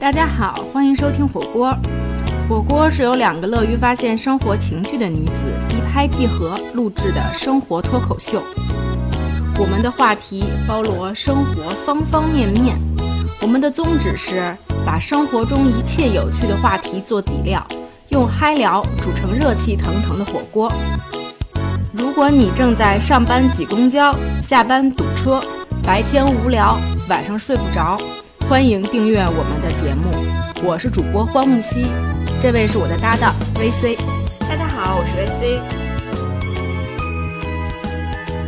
大家好，欢迎收听火锅。火锅是由两个乐于发现生活情趣的女子一拍即合录制的生活脱口秀。我们的话题包罗生活方方面面，我们的宗旨是把生活中一切有趣的话题做底料，用嗨聊煮成热气腾腾的火锅。如果你正在上班挤公交，下班堵车，白天无聊，晚上睡不着，欢迎订阅我们的节目。我是主播荒木兮，这位是我的搭档 VC。大家好，我是 VC。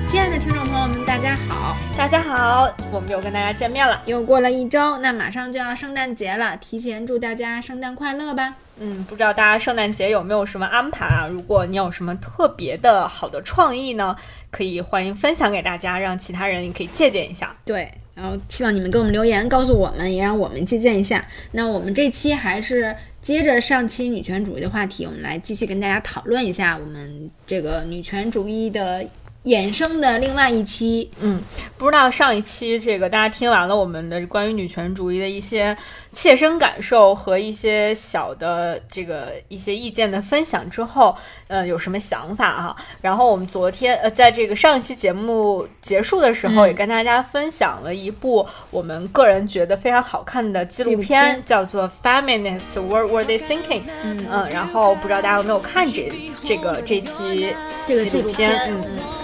亲爱的听众朋友们，大家好！大家好，我们又跟大家见面了。又过了一周，那马上就要圣诞节了，提前祝大家圣诞快乐吧！嗯，不知道大家圣诞节有没有什么安排啊？如果你有什么特别的好的创意呢，可以欢迎分享给大家，让其他人也可以借鉴一下。对，然后希望你们给我们留言，告诉我们，也让我们借鉴一下。那我们这期还是接着上期女权主义的话题，我们来继续跟大家讨论一下我们这个女权主义的。衍生的另外一期，嗯，不知道上一期这个大家听完了我们的关于女权主义的一些切身感受和一些小的这个一些意见的分享之后，呃，有什么想法哈？然后我们昨天呃，在这个上一期节目结束的时候，也跟大家分享了一部我们个人觉得非常好看的纪录片，叫做《Feminists What Were They Thinking》。嗯嗯，然后不知道大家有没有看这这个这期这个纪录片？嗯嗯。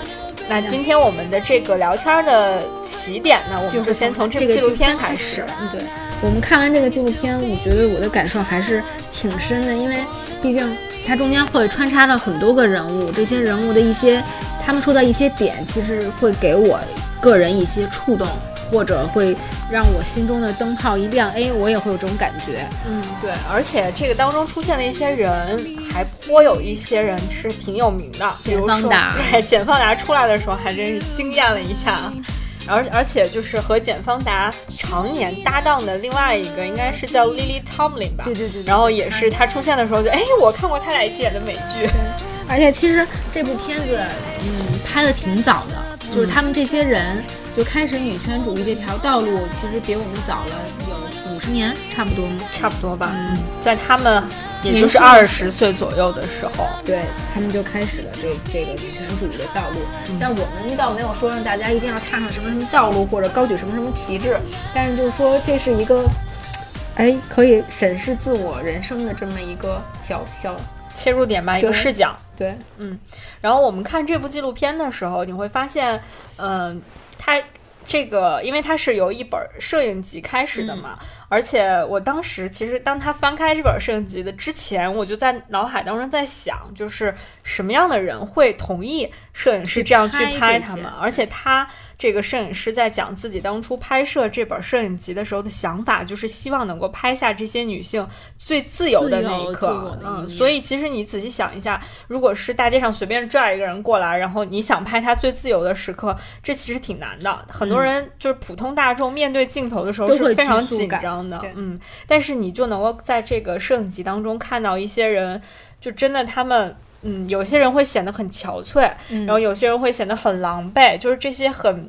那今天我们的这个聊天的起点呢，我们就先从这个纪录片开始。嗯，对，我们看完这个纪录片，我觉得我的感受还是挺深的，因为毕竟它中间会穿插了很多个人物，这些人物的一些他们说的一些点，其实会给我个人一些触动。或者会让我心中的灯泡一亮，哎，我也会有这种感觉。嗯，对，而且这个当中出现的一些人，还颇有一些人是挺有名的，简方达。对，简方达出来的时候还真是惊艳了一下。而而且就是和简方达常年搭档的另外一个，应该是叫 Lily Tomlin 吧？对对对。然后也是他出现的时候就，哎，我看过他俩一起演的美剧。而且其实这部片子，嗯，拍的挺早的，就是他们这些人。就开始女权主义这条道路，其实比我们早了有五十年，差不多，差不多吧。嗯，在他们也就是二十岁左右的时候，对他们就开始了这这个女权主义的道路。但我们倒没有说让大家一定要踏上什么什么道路，或者高举什么什么旗帜。但是就是说，这是一个，哎，可以审视自我人生的这么一个小小切入点吧，一个视角。对，嗯。然后我们看这部纪录片的时候，你会发现，嗯。它这个，因为它是由一本摄影集开始的嘛，而且我当时其实当他翻开这本摄影集的之前，我就在脑海当中在想，就是什么样的人会同意摄影师这样去拍他们，而且他。这个摄影师在讲自己当初拍摄这本摄影集的时候的想法，就是希望能够拍下这些女性最自由的那一刻。嗯，所以其实你仔细想一下，如果是大街上随便拽一个人过来，然后你想拍他最自由的时刻，这其实挺难的。很多人就是普通大众面对镜头的时候是非常紧张的。嗯，但是你就能够在这个摄影集当中看到一些人，就真的他们。嗯，有些人会显得很憔悴，然后有些人会显得很狼狈，就是这些很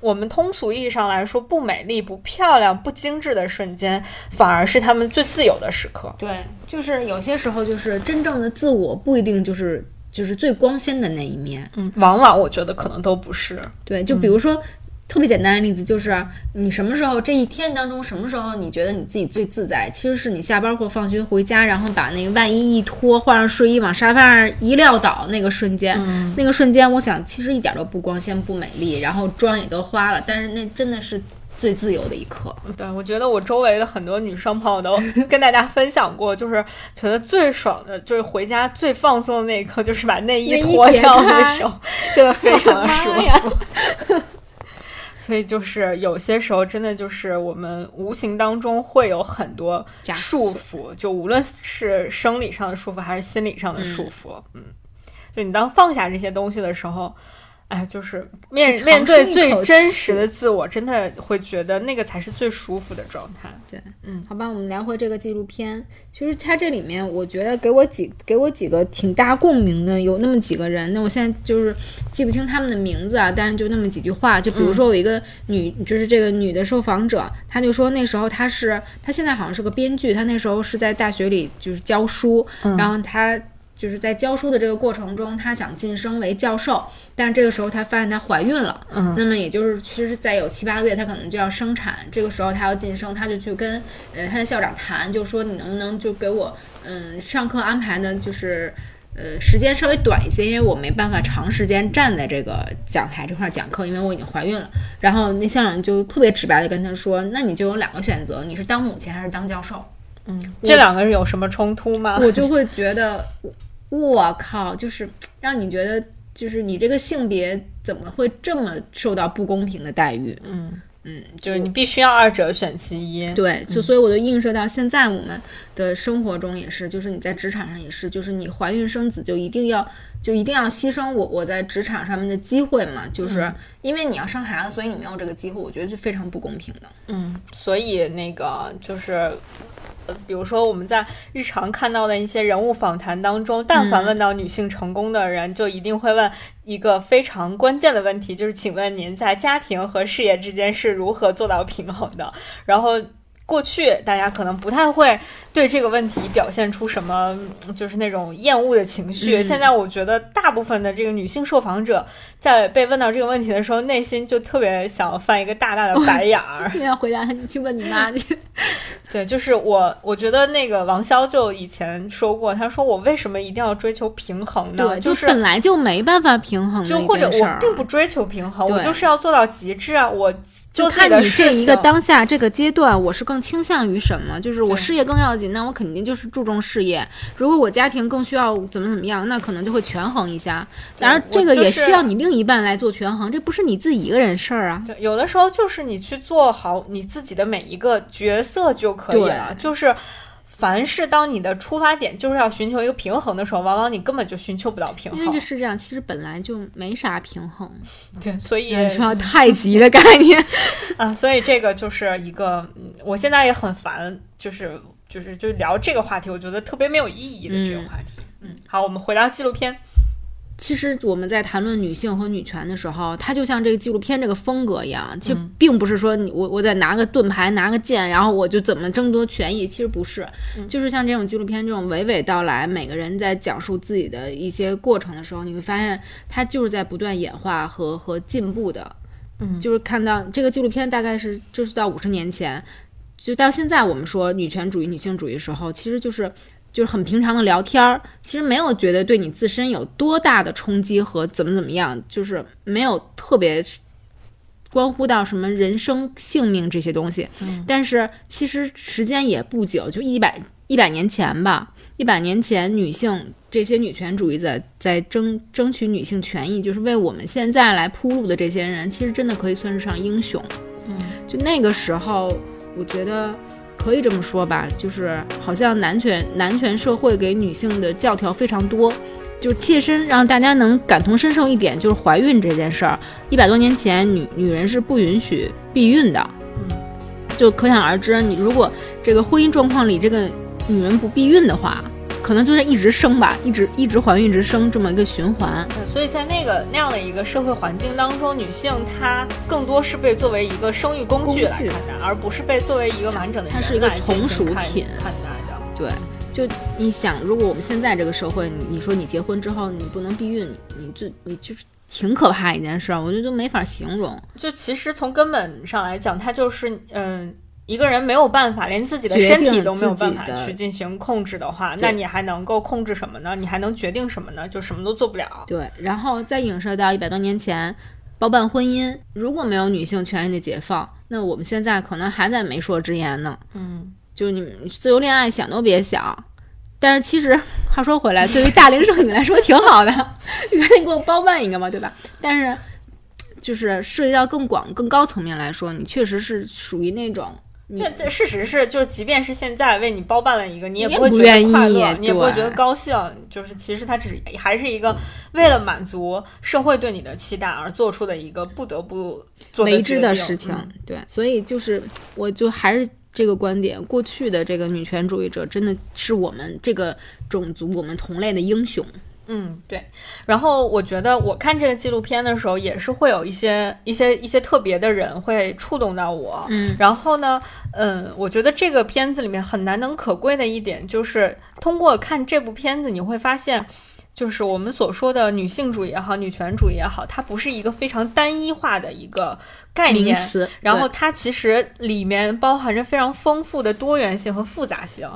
我们通俗意义上来说不美丽、不漂亮、不精致的瞬间，反而是他们最自由的时刻。对，就是有些时候，就是真正的自我不一定就是就是最光鲜的那一面。嗯，往往我觉得可能都不是。对，就比如说。特别简单的例子就是，你什么时候这一天当中，什么时候你觉得你自己最自在？其实是你下班或放学回家，然后把那个外衣一脱，换上睡衣往沙发上一撂倒那个瞬间，那个瞬间，我想其实一点都不光鲜不美丽，然后妆也都花了，但是那真的是最自由的一刻。对，我觉得我周围的很多女生朋友都 跟大家分享过，就是觉得最爽的，就是回家最放松的那一刻，就是把内衣脱掉的时候，真的非常的 舒服。所以就是有些时候，真的就是我们无形当中会有很多束缚，就无论是生理上的束缚，还是心理上的束缚。嗯，就你当放下这些东西的时候，哎，就是面面对最真实的自我，真的会觉得那个才是最舒服的状态。对，嗯，好吧，我们聊回这个纪录片。其实它这里面，我觉得给我几给我几个挺大共鸣的，有那么几个人。那我现在就是记不清他们的名字啊，但是就那么几句话。就比如说有一个女，就是这个女的受访者，她就说那时候她是，她现在好像是个编剧，她那时候是在大学里就是教书，然后她。就是在教书的这个过程中，她想晋升为教授，但是这个时候她发现她怀孕了，嗯那么也就是其实再有七八个月，她可能就要生产，这个时候她要晋升，她就去跟呃她的校长谈，就说你能不能就给我嗯上课安排呢，就是呃时间稍微短一些，因为我没办法长时间站在这个讲台这块儿讲课，因为我已经怀孕了。然后那校长就特别直白的跟她说，那你就有两个选择，你是当母亲还是当教授。嗯这两个人有什么冲突吗？我就会觉得，我靠，就是让你觉得，就是你这个性别怎么会这么受到不公平的待遇？嗯嗯，就是你必须要二者选其一。对，就所以我就映射到现在我们的生活中也是，就是你在职场上也是，就是你怀孕生子就一定要就一定要牺牲我我在职场上面的机会嘛，就是因为你要生孩子，所以你没有这个机会，我觉得是非常不公平的。嗯，所以那个就是。呃比如说，我们在日常看到的一些人物访谈当中，但凡问到女性成功的人，就一定会问一个非常关键的问题，就是请问您在家庭和事业之间是如何做到平衡的？然后。过去大家可能不太会对这个问题表现出什么，嗯就是那种厌恶的情绪。嗯现在我觉得大部分的这个女性受访者在被问到这个问题的时候，内心就特别想翻一个大大的白眼儿。要回答你去问你妈去。对，就是我，我觉得那个王潇就以前说过，他说我为什么一定要追求平衡呢？对，就就是本来就没办法平衡就或者我并不追求平衡，我就是要做到极致啊！我就看你这一个当下这个阶段，我是更倾向于什么？就是我事业更要紧，那我肯定就是注重事业；如果我家庭更需要怎么怎么样，那可能就会权衡一下。对然而这个也需要你另一半来做权衡，这不是你自己一个人事儿啊。对，有的时候就是你去做好你自己的每一个角色就可以了。就是凡是当你的出发点就是要寻求一个平衡的时候，往往你根本就寻求不到平衡因为是。这世界上其实本来就没啥平衡，对，所以你说 太极的概念。啊，所以这个就是一个，嗯我现在也很烦，就是就是就聊这个话题，我觉得特别没有意义的这个嗯话题。嗯，好，我们回到纪录片。其实我们在谈论女性和女权的时候，它就像这个纪录片这个风格一样，其实并不是说你我我得拿个盾牌拿个剑，然后我就怎么争夺权益，其实不是，就是像这种纪录片这种娓娓道来，每个人在讲述自己的一些过程的时候，你会发现它就是在不断演化和和进步的。嗯就是看到这个纪录片大概是就是到五十年前，就到现在我们说女权主义、女性主义的时候，其实就是就是很平常的聊天儿，其实没有觉得对你自身有多大的冲击和怎么怎么样，就是没有特别关乎到什么人生性命这些东西。但是其实时间也不久，就一百一百年前吧，一百年前女性这些女权主义者在争争取女性权益，就是为我们现在来铺路的这些人，其实真的可以算是上英雄。嗯，就那个时候，我觉得可以这么说吧，就是好像男权男权社会给女性的教条非常多。就切身让大家能感同身受一点，就是怀孕这件事儿，一百多年前女女人是不允许避孕的，嗯，就可想而知，你如果这个婚姻状况里这个女人不避孕的话，可能就是一直生吧，一直一直怀孕一直生这么一个循环。对所以在那个那样的一个社会环境当中，女性她更多是被作为一个生育工具来看待，而不是被作为一个完整的人它是一个从属看品看待的。对，就你想，如果我们现在这个社会，你你说你结婚之后你不能避孕，你你就你就是挺可怕一件事儿，我觉得都没法形容。就其实从根本上来讲，它就是嗯。一个人没有办法，连自己的身体都没有办法去进行控制的话，对那你还能够控制什么呢？你还能决定什么呢？就什么都做不了。对，然后再影射到一百多年前，包办婚姻，如果没有女性权益的解放，那我们现在可能还在媒妁之言呢。嗯，就你们自由恋爱想都别想。但是其实话说回来，对于大龄剩女来说挺好的，你赶紧给我包办一个嘛，对吧？但是就是涉及到更广、更高层面来说，你确实是属于那种这这事实是，就是即便是现在为你包办了一个，你也不会觉得快乐，你也不会觉得高兴。就是其实它只还是一个为了满足社会对你的期待而做出的一个不得不做为之的事情。嗯对，所以就是我就还是这个观点，过去的这个女权主义者真的是我们这个种族我们同类的英雄。嗯，对。然后我觉得我看这个纪录片的时候，也是会有一些一些一些特别的人会触动到我。嗯，然后呢，嗯，我觉得这个片子里面很难能可贵的一点，就是通过看这部片子，你会发现。就是我们所说的女性主义也好，女权主义也好，它不是一个非常单一化的一个概念，词，然后它其实里面包含着非常丰富的多元性和复杂性。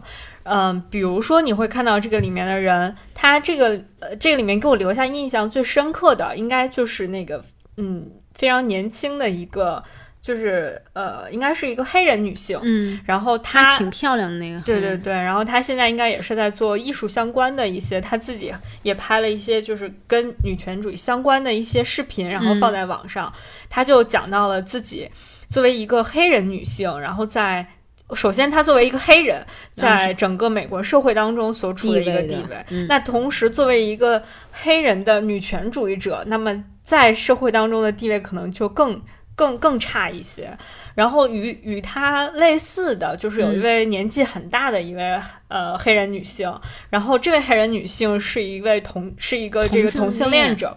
嗯，比如说你会看到这个里面的人，他这个呃，这个里面给我留下印象最深刻的，应该就是那个嗯，非常年轻的一个，就是呃，应该是一个黑人女性。嗯，然后她她挺漂亮的那个，对对对，然后她现在应该也是在做艺术相关的一些，她自己也拍了一些就是跟女权主义相关的一些视频，然后放在网上。她就讲到了自己作为一个黑人女性，然后在首先她作为一个黑人，在整个美国社会当中所处的一个地位。嗯那同时，作为一个黑人的女权主义者，那么在社会当中的地位可能就更。更更差一些，然后与与她类似的就是有一位年纪很大的一位、呃黑人女性，然后这位黑人女性是一位同是一个这个同性恋恋者。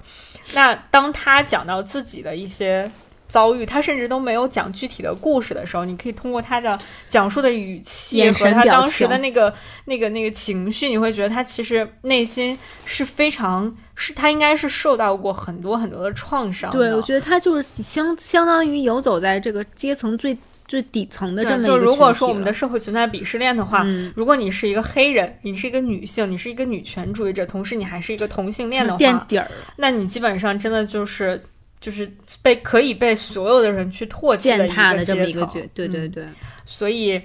那当她讲到自己的一些遭遇，他甚至都没有讲具体的故事的时候，你可以通过他的讲述的语气和他当时的那个那个那个情绪，你会觉得他其实内心是非常是他应该是受到过很多很多的创伤的。对，我觉得他就是相相当于游走在这个阶层最最底层的这么一个就如果说我们的社会存在鄙视链的话，嗯。如果你是一个黑人，你是一个女性，你是一个女权主义者，同时你还是一个同性恋的话，垫底儿，那你基本上真的就是就是被可以被所有的人去唾弃的一踏的这么阶层一个角，对对嗯对，所以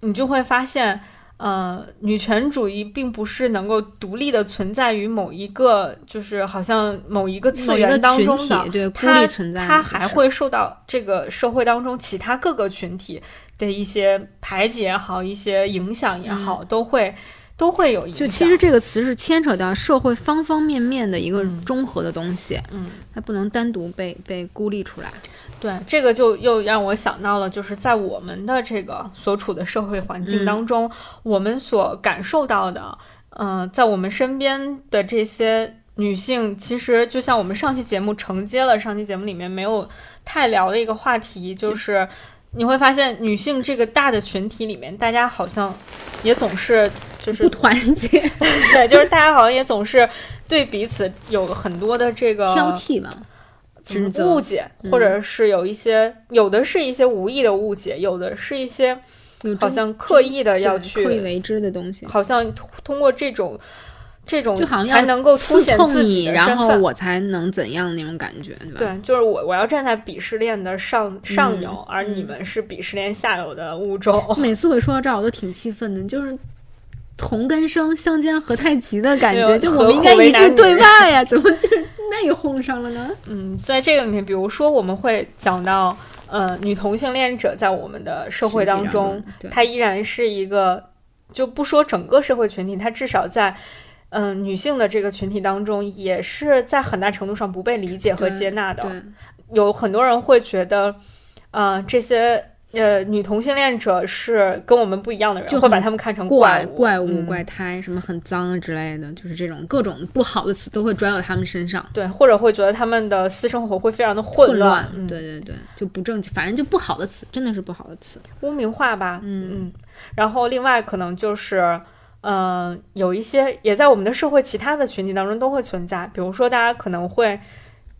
你就会发现。呃，女权主义并不是能够独立的存在于某一个，就是好像某一个次元当中的，对孤它立存在的，它还会受到这个社会当中其他各个群体的一些排挤也好，一些影响也好，都会都会有影响。就其实这个词是牵扯到社会方方面面的一个嗯综合的东西，嗯，它不能单独被被孤立出来。对这个就又让我想到了，就是在我们的这个所处的社会环境当中，我们所感受到的，呃，在我们身边的这些。女性其实就像我们上期节目承接了上期节目里面没有太聊的一个话题，就是你会发现女性这个大的群体里面，大家好像也总是就是不团结、对，就是大家好像也总是对彼此有很多的这个挑剔吧，误解，或者是有一些有的是一些无意的误解，有的是一些好像刻意的要去刻意去，为之的东西，好像通通过这种这种就好像才能够凸显自己你，然。后我才能怎样那种感觉，对吧？对，就是我，我要站在鄙视链的上上游，嗯而你们是鄙视链下游的物种。每次我一说到这儿，我都挺气愤的，就是同根生相煎何太急的感觉，就我们应该一致对外呀，怎么就是那又轰上了呢？嗯，在这个里面，比如说我们会讲到，呃，女同性恋者在我们的社会当中她依然是一个，就不说整个社会群体，她至少在，嗯、女性的这个群体当中，也是在很大程度上不被理解和接纳的。对，有很多人会觉得，呃，这些。呃，女同性恋者是跟我们不一样的人，就会把他们看成怪物、怪物、嗯怪胎，什么很脏啊之类的，就是这种各种不好的词都会转到他们身上，对，或者会觉得他们的私生活会非常的混混乱，嗯对对对，就不正经，反正就不好的词，真的是不好的词。污名化吧，嗯嗯，然后另外可能就是，嗯、有一些也在我们的社会其他的群体当中都会存在，比如说大家可能会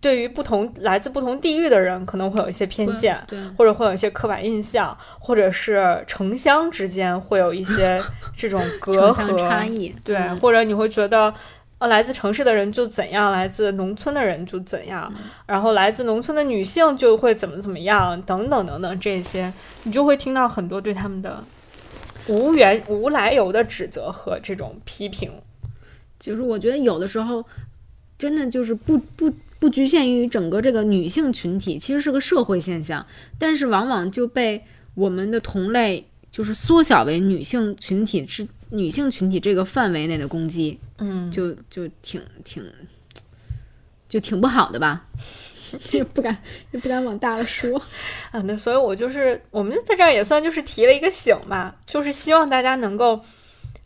对于不同来自不同地域的人可能会有一些偏见，对，或者会有一些刻板印象，或者是城乡之间会有一些这种隔 阂，差异，对，嗯。或者你会觉得。呃，来自城市的人就怎样，来自农村的人就怎样，嗯。然后来自农村的女性就会怎么怎么样，等等等等，这些你就会听到很多对他们的无缘无来由的指责和这种批评。就是我觉得有的时候真的就是不不不局限于整个这个女性群体，其实是个社会现象，但是往往就被我们的同类就是缩小为女性群体之女性群体这个范围内的攻击，嗯，就就挺挺就挺不好的吧。也不敢，也不敢往大了说 啊。那所以，我就是我们在这儿也算就是提了一个醒吧，就是希望大家能够。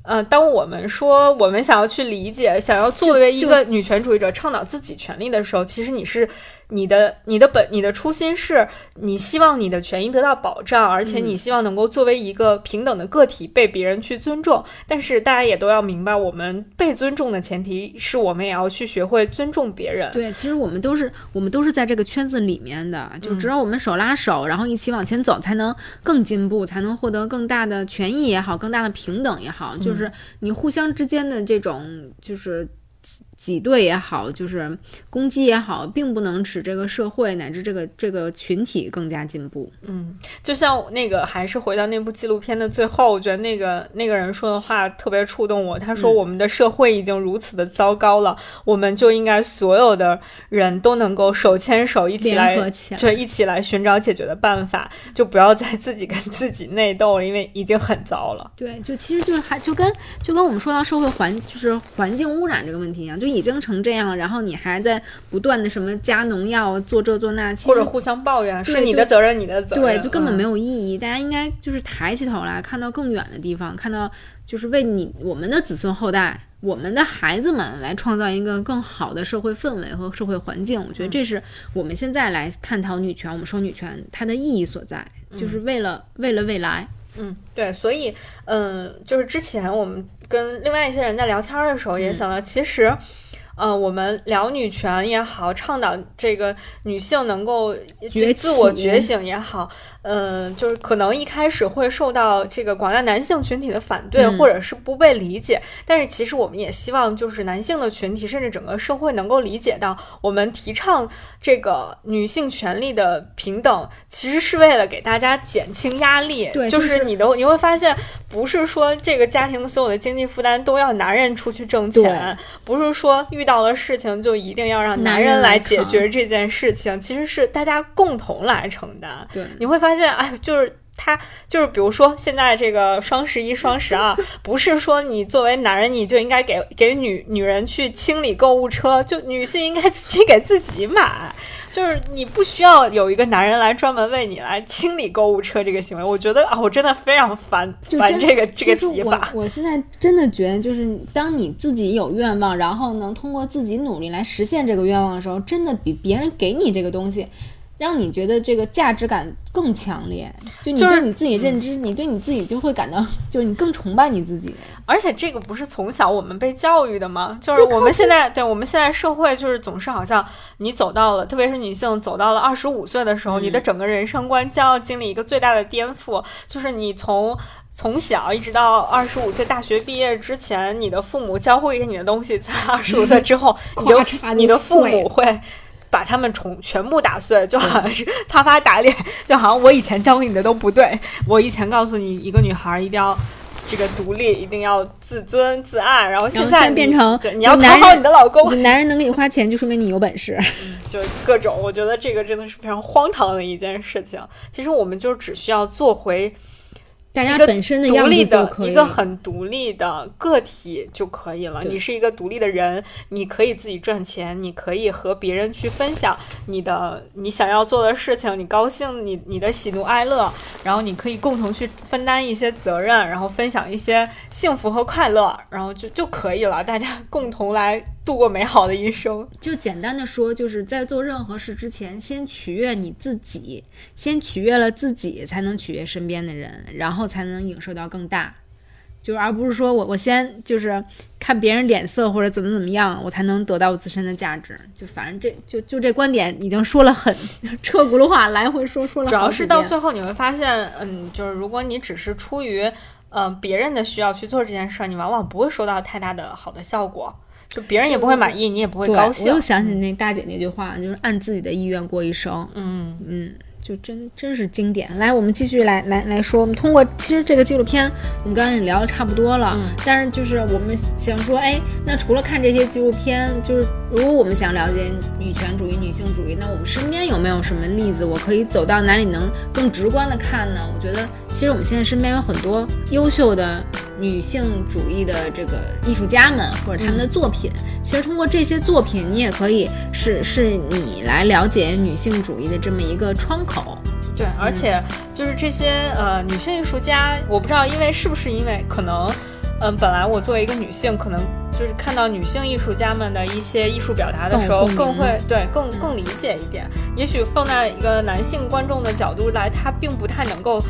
呃，当我们说我们想要去理解，想要作为一个女权主义者倡导自己权利的时候，其实你是你的你的本你的初心是你希望你的权益得到保障，而且你希望能够作为一个平等的个体被别人去尊重。但是大家也都要明白，我们被尊重的前提是我们也要去学会尊重别人。对，其实我们都是我们都是在这个圈子里面的，就只有我们手拉手，然后一起往前走，才能更进步，才能获得更大的权益也好，更大的平等也好，就是。你互相之间的这种，就是。挤兑也好，就是攻击也好，并不能使这个社会乃至这个这个群体更加进步。嗯，就像那个，还是回到那部纪录片的最后，我觉得那个那个人说的话特别触动我。他说：“我们的社会已经如此的糟糕了，我们就应该所有的人都能够手牵手一起来，就一起来寻找解决的办法，就不要再自己跟自己内斗了，因为已经很糟了。”对，就其实就是还就跟就跟我们说到社会环就是环境污染这个问题一样，就。已经成这样，然后你还在不断的什么加农药、做这做那，或者互相抱怨，是你的责任，你的责任，对，就根本没有意义。大家应该就是抬起头来，看到更远的地方，看到就是为你我们的子孙后代、我们的孩子们来创造一个更好的社会氛围和社会环境。我觉得这是我们现在来探讨女权，我们说女权它的意义所在，就是为了为了未来。嗯，对，所以嗯，就是之前我们跟另外一些人在聊天的时候，也想到其实。呃，我们聊女权也好，倡导这个女性能够自我觉醒也好，嗯，就是可能一开始会受到这个广大男性群体的反对，或者是不被理解。但是其实我们也希望，就是男性的群体，甚至整个社会能够理解到，我们提倡这个女性权利的平等，其实是为了给大家减轻压力。对，就是你的你会发现，不是说这个家庭的所有的经济负担都要男人出去挣钱，不是说遇。到了事情就一定要让男人来解决这件事情，其实是大家共同来承担。对，你会发现，哎，就是他，就是比如说现在这个双十一、双十二，不是说你作为男人你就应该给给女女人去清理购物车，就女性应该自己给自己买。就是你不需要有一个男人来专门为你来清理购物车这个行为，我觉得啊，我真的非常烦烦这个这个提法。我现在真的觉得，就是当你自己有愿望，然后能通过自己努力来实现这个愿望的时候，真的比别人给你这个东西。让你觉得这个价值感更强烈，就你对你自己认知，你对你自己就会感到，就是你更崇拜你自己。而且这个不是从小我们被教育的吗？就是我们现在，对我们现在社会就是总是好像你走到了，特别是女性走到了二十五岁的时候，你的整个人生观将要经历一个最大的颠覆，就是你从从小一直到二十五岁大学毕业之前，你的父母教会给你的东西，在二十五岁之后，你的你的父母会。把他们重全部打碎，就好像是啪啪打脸，就好像我以前教给你的都不对。我以前告诉你，一个女孩一定要这个独立，一定要自尊自爱，然后现在变成你要讨好你的老公，男人能给你花钱，就说明你有本事。就各种，我觉得这个真的是非常荒唐的一件事情。其实我们就只需要做回。大家本身的独立的一个很独立的个体就可以了。你是一个独立的人，你可以自己赚钱，你可以和别人去分享你的你想要做的事情，你高兴，你你的喜怒哀乐，然后你可以共同去分担一些责任，然后分享一些幸福和快乐，然后就就可以了。大家共同来。度过美好的一生，就简单的说，就是在做任何事之前，先取悦你自己，先取悦了自己，才能取悦身边的人，然后才能影射到更大。就是而不是说我我先就是看别人脸色或者怎么怎么样，我才能得到我自身的价值。就反正这就就这观点已经说了很车轱辘话，来回说说了。主要是到最后你会发现，嗯，就是如果你只是出于嗯别人的需要去做这件事儿，你往往不会收到太大的好的效果。就别人也不会满意，你也不会高兴。我又想起那大姐那句话，就是按自己的意愿过一生。嗯嗯，就真真是经典。来，我们继续来来来说，我们通过其实这个纪录片，我们刚刚也聊的差不多了。嗯但是就是我们想说，哎，那除了看这些纪录片，就是如果我们想了解女权主义、女性主义，那我们身边有没有什么例子，我可以走到哪里能更直观的看呢？我觉得其实我们现在身边有很多优秀的女性主义的这个艺术家们或者他们的作品。其实通过这些作品，你也可以是是你来了解女性主义的这么一个窗口。对，而且就是这些呃女性艺术家，我不知道，因为是不是因为可能，嗯、本来我作为一个女性，可能就是看到女性艺术家们的一些艺术表达的时候，更会对更更理解一点。也许放在一个男性观众的角度来，他并不太能够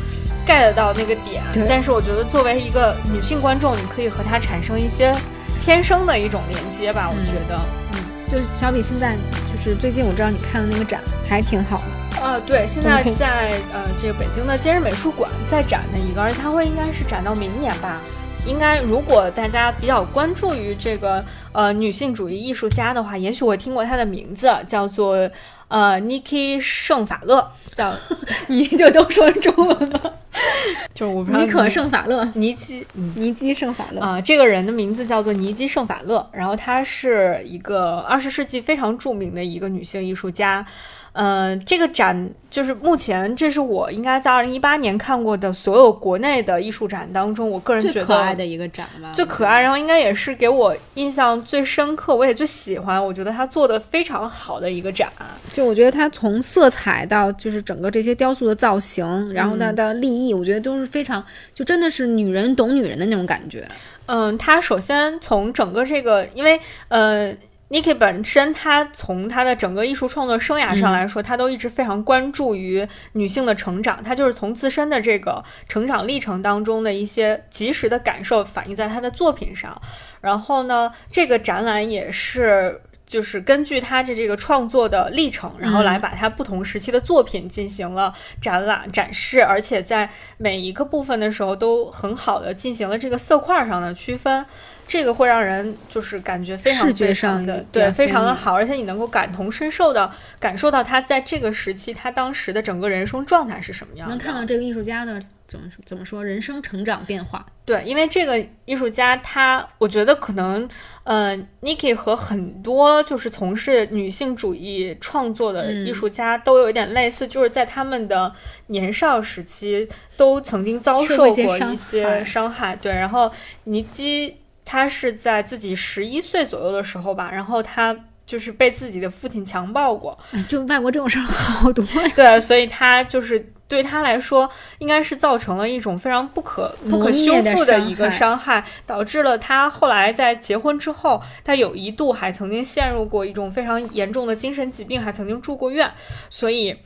get 到那个点，但是我觉得作为一个女性观众，你可以和她产生一些天生的一种连接吧，我觉得。嗯就是小比现在就是最近我知道你看的那个展还挺好的，啊，对，现在在呃这个北京的今日美术馆在展的一个，而且它会应该是展到明年吧。应该如果大家比较关注于这个呃女性主义艺术家的话，也许我听过她的名字，叫做呃 Niki 圣法勒，叫 你就都说中文了。就是我不知道尼可圣法勒，尼基，嗯。尼基圣法勒。啊、这个人的名字叫做尼基圣法勒，然后她是一个二十世纪非常著名的一个女性艺术家。呃，这个展就是目前这是我应该在二零一八年看过的所有国内的艺术展当中，我个人觉得最得可爱的一个展吧，最可爱，然后应该也是给我印象最深刻，我也最喜欢，我觉得他做的非常好的一个展。就我觉得它从色彩到就是整个这些雕塑的造型，然后呢到立意，我觉得都是非常就真的是女人懂女人的那种感觉。嗯，他首先从整个这个，因为呃。Niki 本身，她从她的整个艺术创作生涯上来说，他都一直非常关注于女性的成长。她就是从自身的这个成长历程当中的一些及时的感受反映在她的作品上。然后呢，这个展览也是就是根据他的这个创作的历程，然后来把他不同时期的作品进行了展览展示，而且在每一个部分的时候都很好的进行了这个色块上的区分。这个会让人就是感觉非常视觉非常上的对非常的好，而且你能够感同身受的感受到他在这个时期他当时的整个人生状态是什么样的，能看到这个艺术家的怎么怎么说人生成长变化。对，因为这个艺术家他，我觉得可能，呃，Niki 和很多就是从事女性主义创作的嗯艺术家都有一点类似，就是在他们的年少时期都曾经遭受受过一些伤害。对，然后尼基他是在自己十一岁左右的时候吧，然后他就是被自己的父亲强暴过，哎就外国这种事儿好多呀。对，所以他就是对他来说，应该是造成了一种非常不可不可修复的一个伤害伤害，导致了他后来在结婚之后，他有一度还曾经陷入过一种非常严重的精神疾病，还曾经住过院，所以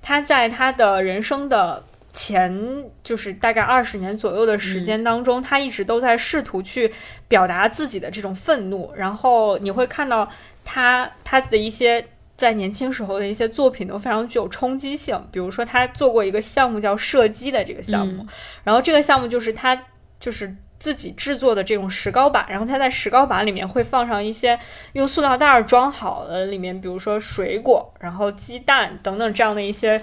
他在他的人生的。前就是大概二十年左右的时间当中，他一直都在试图去表达自己的这种愤怒，然后你会看到他他的一些在年轻时候的一些作品都非常具有冲击性，比如说他做过一个项目叫射击的这个项目，然后这个项目就是他就是自己制作的这种石膏板，然后他在石膏板里面会放上一些用塑料袋儿装好的里面，比如说水果，然后鸡蛋等等这样的一些。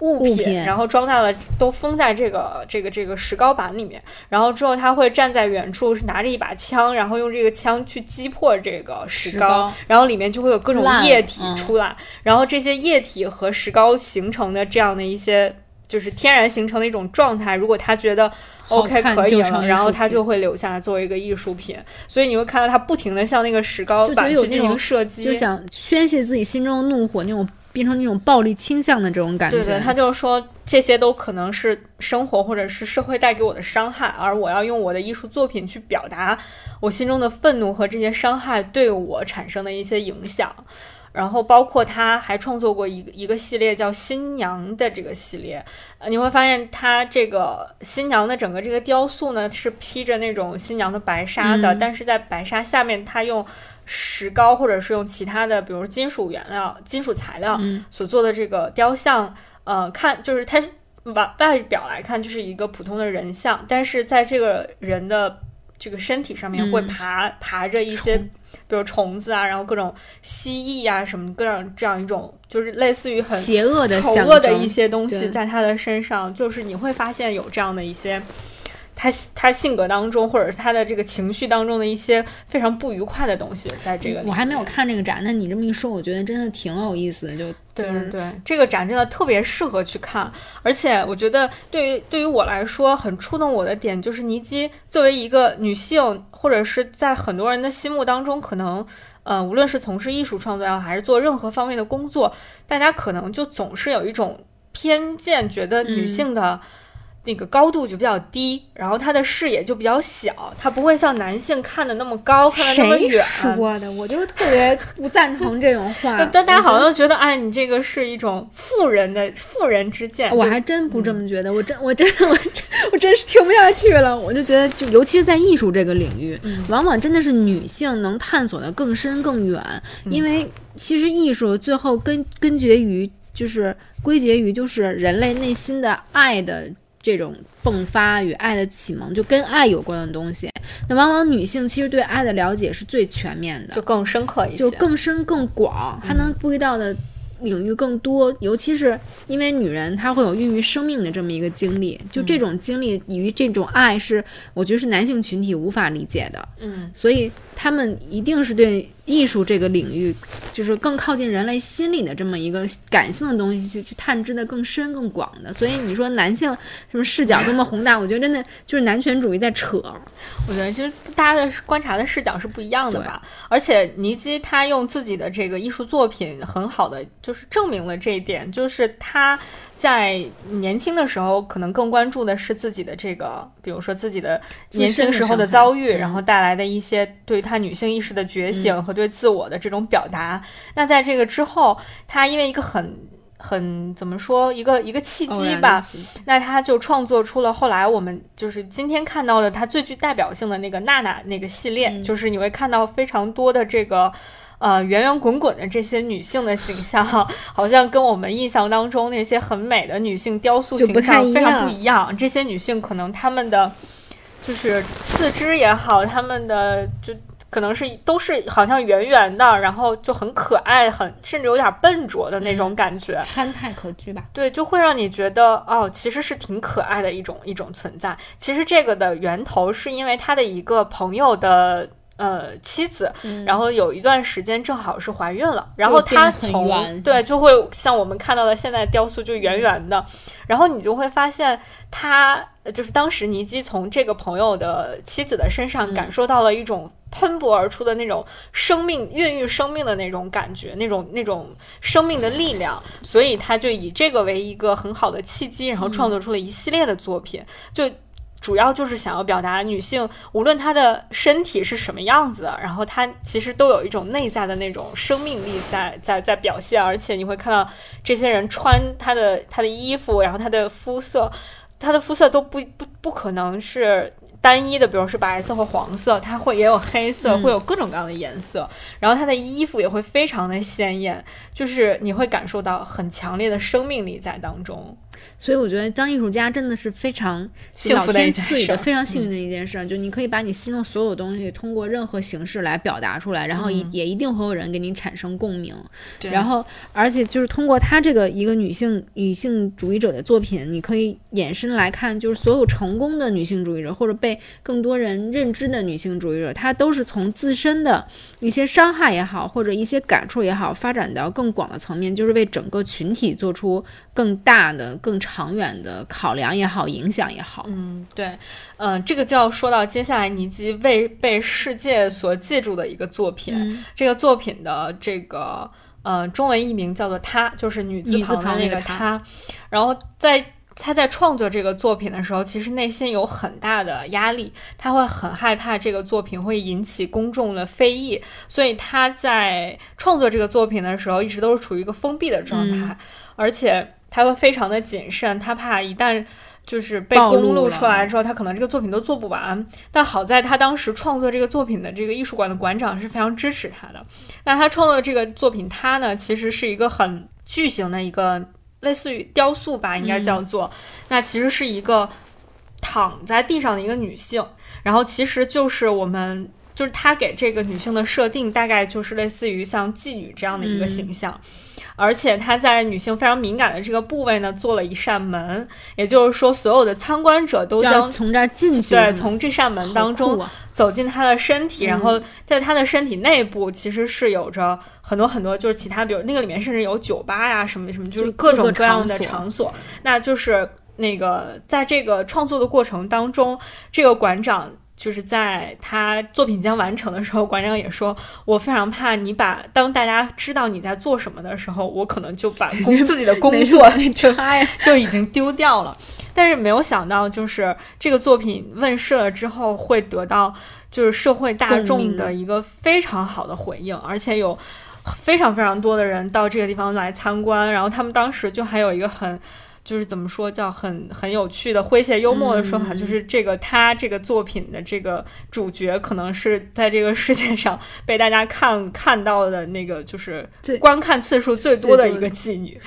物品，物品然后装在了，都封在这个这个这个石膏板里面。然后之后他会站在远处，是拿着一把枪，然后用这个枪去击破这个石膏，然后里面就会有各种液体嗯出来。然后这些液体和石膏形成的这样的一些，就是天然形成的一种状态。如果他觉得 OK 可以然后他就会留下来作为一个艺术品。所以你会看到他不停的向那个石膏板去进行射击，就想宣泄自己心中的怒火，那种变成那种暴力倾向的这种感觉。对对，他就说这些都可能是生活或者是社会带给我的伤害，而我要用我的艺术作品去表达我心中的愤怒和这些伤害对我产生的一些影响。然后包括他还创作过一个一个系列叫新娘的这个系列，呃，你会发现他这个新娘的整个这个雕塑呢是披着那种新娘的白纱的，嗯但是在白纱下面他用石膏或者是用其他的，比如金属原料、金属材料嗯所做的这个雕像，呃，看就是它外外表来看就是一个普通的人像，但是在这个人的这个身体上面会爬爬着一些，比如虫子啊，然后各种蜥蜴啊什么各种这样一种，就是类似于很邪恶的、丑恶的一些东西在他的身上，就是你会发现有这样的一些。他他性格当中，或者是他的这个情绪当中的一些非常不愉快的东西，在这个我还没有看这个展，那你这么一说，我觉得真的挺有意思的。就对对，这个展真的特别适合去看，而且我觉得对于对于我来说很触动我的点，就是尼基作为一个女性，或者是在很多人的心目当中，可能呃，无论是从事艺术创作也好，还是做任何方面的工作，大家可能就总是有一种偏见，觉得女性的。那个高度就比较低，然后他的视野就比较小，他不会像男性看的那么高，看的那么远。说的，我就特别不赞同这种话。但大家好像觉得，哎，你这个是一种妇人的妇人之见。我还真不这么觉得，我真我真我我真是听不下去了。我就觉得，就尤其是在艺术这个领域，往往真的是女性能探索的更深更远，因为其实艺术最后根根结于就是归结于就是人类内心的爱的。这种迸发与爱的启蒙，就跟爱有关的东西，那往往女性其实对爱的了解是最全面的，就更深刻一些，就更深更广，还能注意到的领域更多。尤其是因为女人她会有孕育生命的这么一个经历，就这种经历与这种爱是，我觉得是男性群体无法理解的。嗯，所以他们一定是对。艺术这个领域，就是更靠近人类心理的这么一个感性的东西，去去探知的更深更广的。所以你说男性什么视角多么宏大，我觉得真的就是男权主义在扯。我觉得其实大家的观察的视角是不一样的吧。而且尼基他用自己的这个艺术作品，很好的就是证明了这一点，就是他。在年轻的时候，可能更关注的是自己的这个，比如说自己的年轻时候的遭遇，然后带来的一些对他女性意识的觉醒和对自我的这种表达。那在这个之后，他因为一个很很怎么说一个一个契机吧，那他就创作出了后来我们就是今天看到的他最具代表性的那个娜娜那个系列，就是你会看到非常多的这个。呃，圆圆滚滚的这些女性的形象，好像跟我们印象当中那些很美的女性雕塑形象非常不一样。这些女性可能她们的，就是四肢也好，她们的就可能是都是好像圆圆的，然后就很可爱，很甚至有点笨拙的那种感觉，憨态可掬吧？对，就会让你觉得哦，其实是挺可爱的一种一种存在。其实这个的源头是因为他的一个朋友的。呃，妻子，然后有一段时间正好是怀孕了，然后她从对就会像我们看到的现在雕塑就圆圆的，然后你就会发现他就是当时尼基从这个朋友的妻子的身上感受到了一种喷薄而出的那种生命孕育生命的那种感觉，那种那种生命的力量，所以他就以这个为一个很好的契机，然后创作出了一系列的作品，就。主要就是想要表达女性，无论她的身体是什么样子，然后她其实都有一种内在的那种生命力在在在表现，而且你会看到这些人穿她的她的衣服，然后她的肤色，她的肤色都不不不可能是。单一的，比如是白色或黄色，它会也有黑色，会有各种各样的颜色。然后她的衣服也会非常的鲜艳，就是你会感受到很强烈的生命力在当中。所以我觉得当艺术家真的是非常幸福的赐予的非常幸运的一件事。就你可以把你心中所有东西通过任何形式来表达出来，然后也也一定会有人给你产生共鸣。然后而且就是通过他这个一个女性女性主义者的作品，你可以延伸来看，就是所有成功的女性主义者或者被。被更多人认知的女性主义者，她都是从自身的一些伤害也好，或者一些感触也好，发展到更广的层面，就是为整个群体做出更大的、更长远的考量也好，影响也好。嗯，对，嗯，这个就要说到接下来尼基为被世界所记住的一个作品，这个作品的这个呃中文译名叫做“她”，就是女字旁的那个“她”，然后在。他在创作这个作品的时候，其实内心有很大的压力，他会很害怕这个作品会引起公众的非议，所以他在创作这个作品的时候，一直都是处于一个封闭的状态，而且他会非常的谨慎，他怕一旦就是被公露出来之后，他可能这个作品都做不完。但好在他当时创作这个作品的这个艺术馆的馆长是非常支持他的。那他创作这个作品，他呢其实是一个很巨型的一个。类似于雕塑吧，应该叫做，那其实是一个躺在地上的一个女性，然后其实就是我们就是他给这个女性的设定，大概就是类似于像妓女这样的一个形象。而且他在女性非常敏感的这个部位呢，做了一扇门，也就是说，所有的参观者都将从这儿进去，对，从这扇门当中走进他的身体，然后在他的身体内部其实是有着很多很多，就是其他，比如那个里面甚至有酒吧呀，什么什么，就是各种各样的场所。那就是那个在这个创作的过程当中，这个馆长。就是在他作品将完成的时候，馆长也说：“我非常怕你把当大家知道你在做什么的时候，我可能就把工 自己的工作 就就已经丢掉了。”但是没有想到，就是这个作品问世了之后，会得到就是社会大众的一个非常好的回应，而且有非常非常多的人到这个地方来参观。然后他们当时就还有一个很。就是怎么说叫很很有趣的诙谐幽默的说法，就是这个他这个作品的这个主角可能是在这个世界上被大家看看到的那个就是观看次数最多的一个妓女。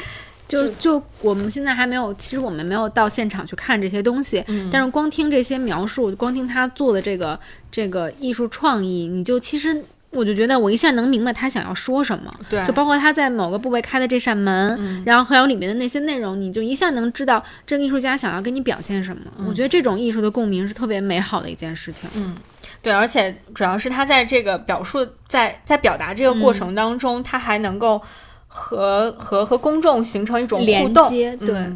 就就我们现在还没有，其实我们没有到现场去看这些东西，但是光听这些描述，光听他做的这个这个艺术创意，你就其实。我就觉得我一下能明白他想要说什么，对，就包括他在某个部位开的这扇门，然后还有里面的那些内容，你就一下能知道这个艺术家想要跟你表现什么。我觉得这种艺术的共鸣是特别美好的一件事情。嗯，对，而且主要是他在这个表述，在在表达这个过程当中，他还能够和和和公众形成一种互动，对。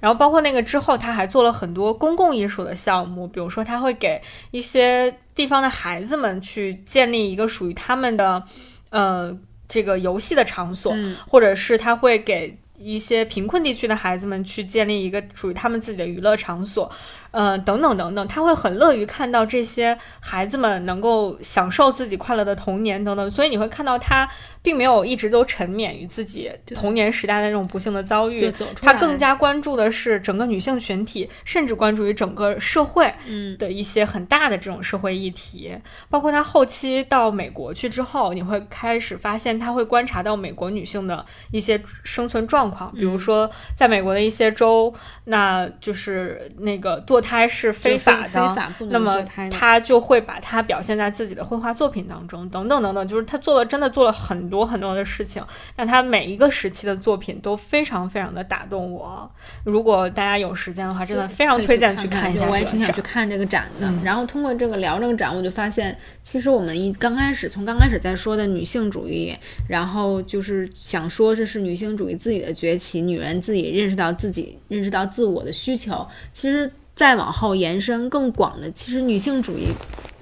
然后包括那个之后，他还做了很多公共艺术的项目，比如说他会给一些地方的孩子们去建立一个属于他们的，呃，这个游戏的场所，或者是他会给一些贫困地区的孩子们去建立一个属于他们自己的娱乐场所。嗯，等等等等，他会很乐于看到这些孩子们能够享受自己快乐的童年等等，所以你会看到他并没有一直都沉湎于自己童年时代的那种不幸的遭遇，他更加关注的是整个女性群体，甚至关注于整个社会的一些很大的这种社会议题，包括他后期到美国去之后，你会开始发现他会观察到美国女性的一些生存状况，比如说在美国的一些州，那就是那个堕。胎是非法的，那么他就会把它表现在自己的绘画作品当中，等等等等，就是他做了真的做了很多很多的事情。那他每一个时期的作品都非常非常的打动我。如果大家有时间的话，真的非常推荐去看一下。我也挺想去看这个展的。然后通过这个聊这个展，我就发现，其实我们一刚开始从刚开始在说的女性主义，然后就是想说这是女性主义自己的崛起，女人自己认识到自己认识到自我的需求，其实。再往后延伸更广的，其实女性主义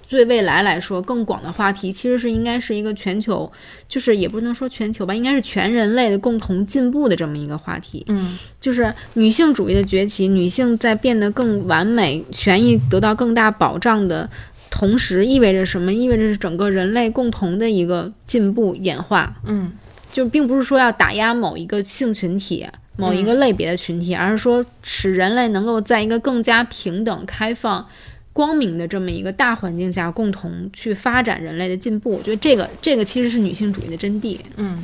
对未来来说更广的话题，其实是应该是一个全球，就是也不能说全球吧，应该是全人类的共同进步的这么一个话题。嗯，就是女性主义的崛起，女性在变得更完美、权益得到更大保障的同时，意味着什么？意味着是整个人类共同的一个进步演化。嗯，就并不是说要打压某一个性群体。某一个类别的群体，而是说使人类能够在一个更加平等、开放、光明的这么一个大环境下，共同去发展人类的进步。我觉得这个这个其实是女性主义的真谛。嗯，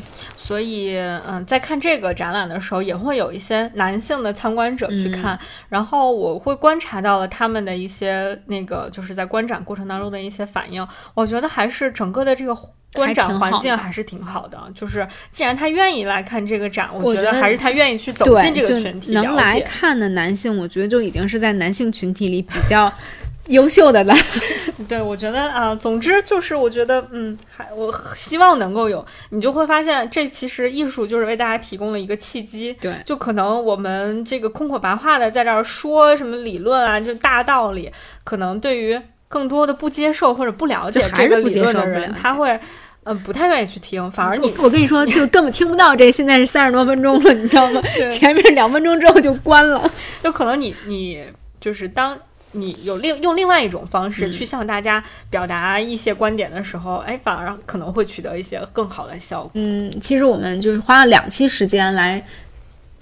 所以嗯，在看这个展览的时候，也会有一些男性的参观者去看，然后我会观察到了他们的一些那个就是在观展过程当中的一些反应。我觉得还是整个的这个。观展环境还是挺好的，就是既然他愿意来看这个展，我觉得还是他愿意去走进这个群体。能来看的男性，我觉得就已经是在男性群体里比较优秀的了。对，我觉得啊，总之就是我觉得，嗯，还我希望能够有，你就会发现，这其实艺术就是为大家提供了一个契机。对，就可能我们这个空口白话的在这儿说什么理论啊，就大道理，可能对于。更多的不接受或者不了解这个理论的人，他会，嗯，不太愿意去听。反而你，我跟你说，就根本听不到这。现在是三十多分钟了，你知道吗？前面两分钟之后就关了。就可能你，你就是当你有另用另外一种方式去向大家表达一些观点的时候，哎，反而可能会取得一些更好的效果。嗯，其实我们就是花了两期时间来。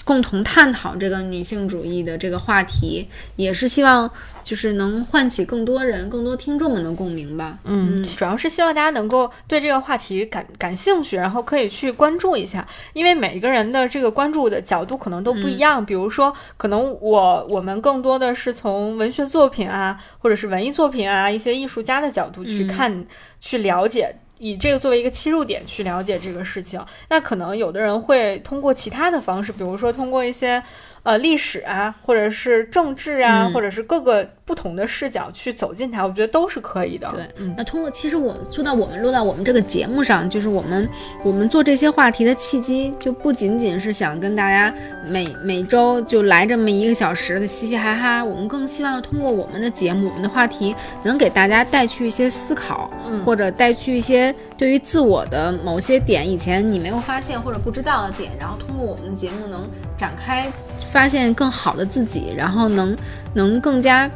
共同探讨这个女性主义的这个话题，也是希望就是能唤起更多人、更多听众们的共鸣吧。嗯，主要是希望大家能够对这个话题感感兴趣，然后可以去关注一下，因为每一个人的这个关注的角度可能都不一样。比如说，可能我我们更多的是从文学作品啊，或者是文艺作品啊，一些艺术家的角度去看、去了解。以这个作为一个切入点去了解这个事情，那可能有的人会通过其他的方式，比如说通过一些。呃，历史啊，或者是政治啊，或者是各个不同的视角去走进它，我觉得都是可以的。对，嗯那通过其实我说到我们落到我们这个节目上，就是我们我们做这些话题的契机，就不仅仅是想跟大家每每周就来这么一个小时的嘻嘻哈哈，我们更希望通过我们的节目、我们的话题，能给大家带去一些思考，或者带去一些对于自我的某些点，以前你没有发现或者不知道的点，然后通过我们的节目能展开。发现更好的自己，然后能能更加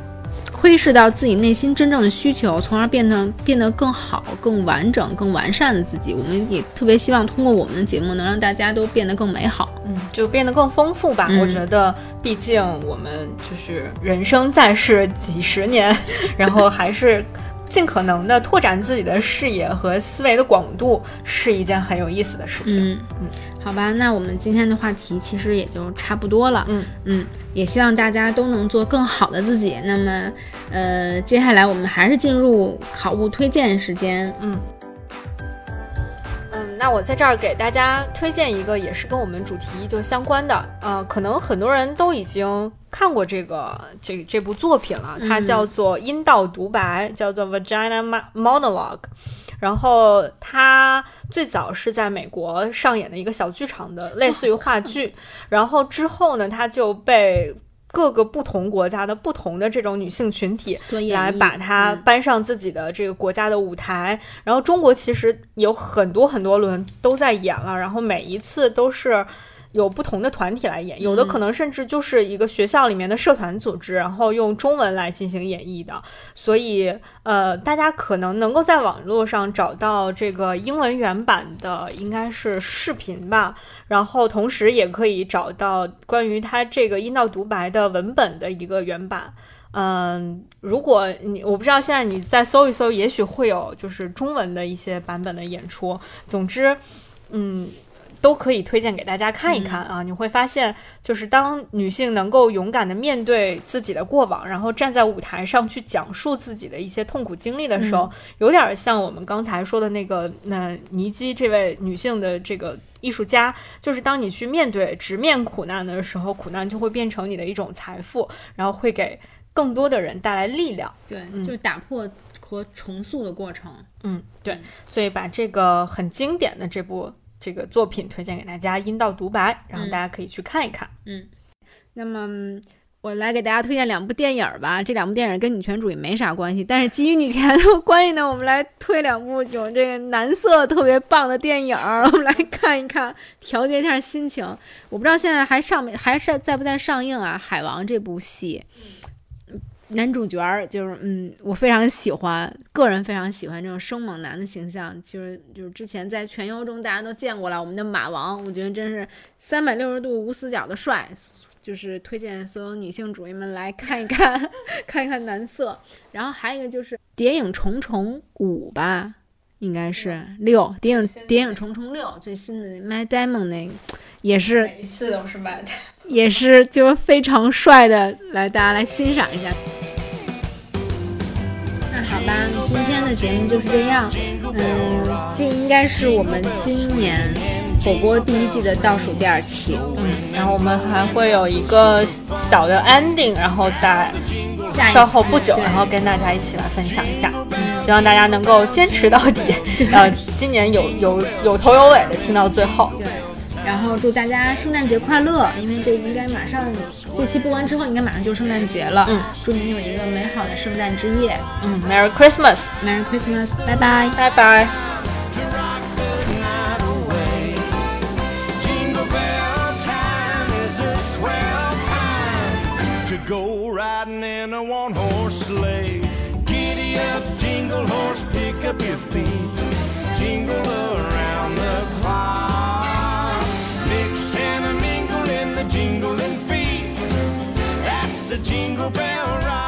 窥视到自己内心真正的需求，从而变得变得更好、更完整、更完善的自己。我们也特别希望通过我们的节目，能让大家都变得更美好，嗯，就变得更丰富吧。我觉得，毕竟我们就是人生在世几十年，然后还是。尽可能的拓展自己的视野和思维的广度，是一件很有意思的事情。嗯嗯，好吧，那我们今天的话题其实也就差不多了。嗯嗯，也希望大家都能做更好的自己。那么，呃，接下来我们还是进入考物推荐时间。嗯。那我在这儿给大家推荐一个，也是跟我们主题就相关的，呃，可能很多人都已经看过这个这这部作品了，它叫做《阴道独白》，叫做《Vagina Monologue》，然后它最早是在美国上演的一个小剧场的，类似于话剧，然后之后呢，它就被。各个不同国家的不同的这种女性群体来把它搬上自己的这个国家的舞台，然后中国其实有很多很多轮都在演了，然后每一次都是。有不同的团体来演，有的可能甚至就是一个学校里面的社团组织，然后用中文来进行演绎的。所以，呃，大家可能能够在网络上找到这个英文原版的，应该是视频吧。然后，同时也可以找到关于它这个阴道独白的文本的一个原版。嗯，如果你我不知道现在你再搜一搜，也许会有就是中文的一些版本的演出。总之，嗯。都可以推荐给大家看一看啊！你会发现，就是当女性能够勇敢的面对自己的过往，然后站在舞台上去讲述自己的一些痛苦经历的时候，有点像我们刚才说的那个那尼基这位女性的这个艺术家，就是当你去面对直面苦难的时候，苦难就会变成你的一种财富，然后会给更多的人带来力量。对，就是打破和重塑的过程。嗯，对，所以把这个很经典的这部。这个作品推荐给大家，《阴道独白》，然后大家可以去看一看。嗯，那么我来给大家推荐两部电影吧。这两部电影跟女权主义没啥关系，但是基于女权的关系呢，我们来推两部有这个男色特别棒的电影，我们来看一看，调节一下心情。我不知道现在还上没，还是在不在上映啊？《海王》这部戏。男主角儿就是，嗯，我非常喜欢，个人非常喜欢这种生猛男的形象，就是就是之前在全游中大家都见过了，我们的马王，我觉得真是三百六十度无死角的帅，就是推荐所有女性主义们来看一看，看一看男色。然后还有一个就是《谍影重重五》吧，应该是六，《谍影谍影重重六》最新的 My Diamond 那个也是，每一次都是 My Diamond。也是就非常帅的，来大家来欣赏一下。那好吧，今天的节目就是这样。嗯，这应该是我们今年火锅第一季的倒数第二期。嗯，然后我们还会有一个小的 ending，然后在稍后不久，然后跟大家一起来分享一下。嗯，希望大家能够坚持到底，呃，今年有有有头有尾的听到最后。对。然后祝大家圣诞节快乐，因为这应该马上这期播完之后，应该马上就圣诞节了。嗯，祝您有一个美好的圣诞之夜。嗯，Merry Christmas，Merry Christmas，拜拜，拜拜。jingle a jingle bell ride.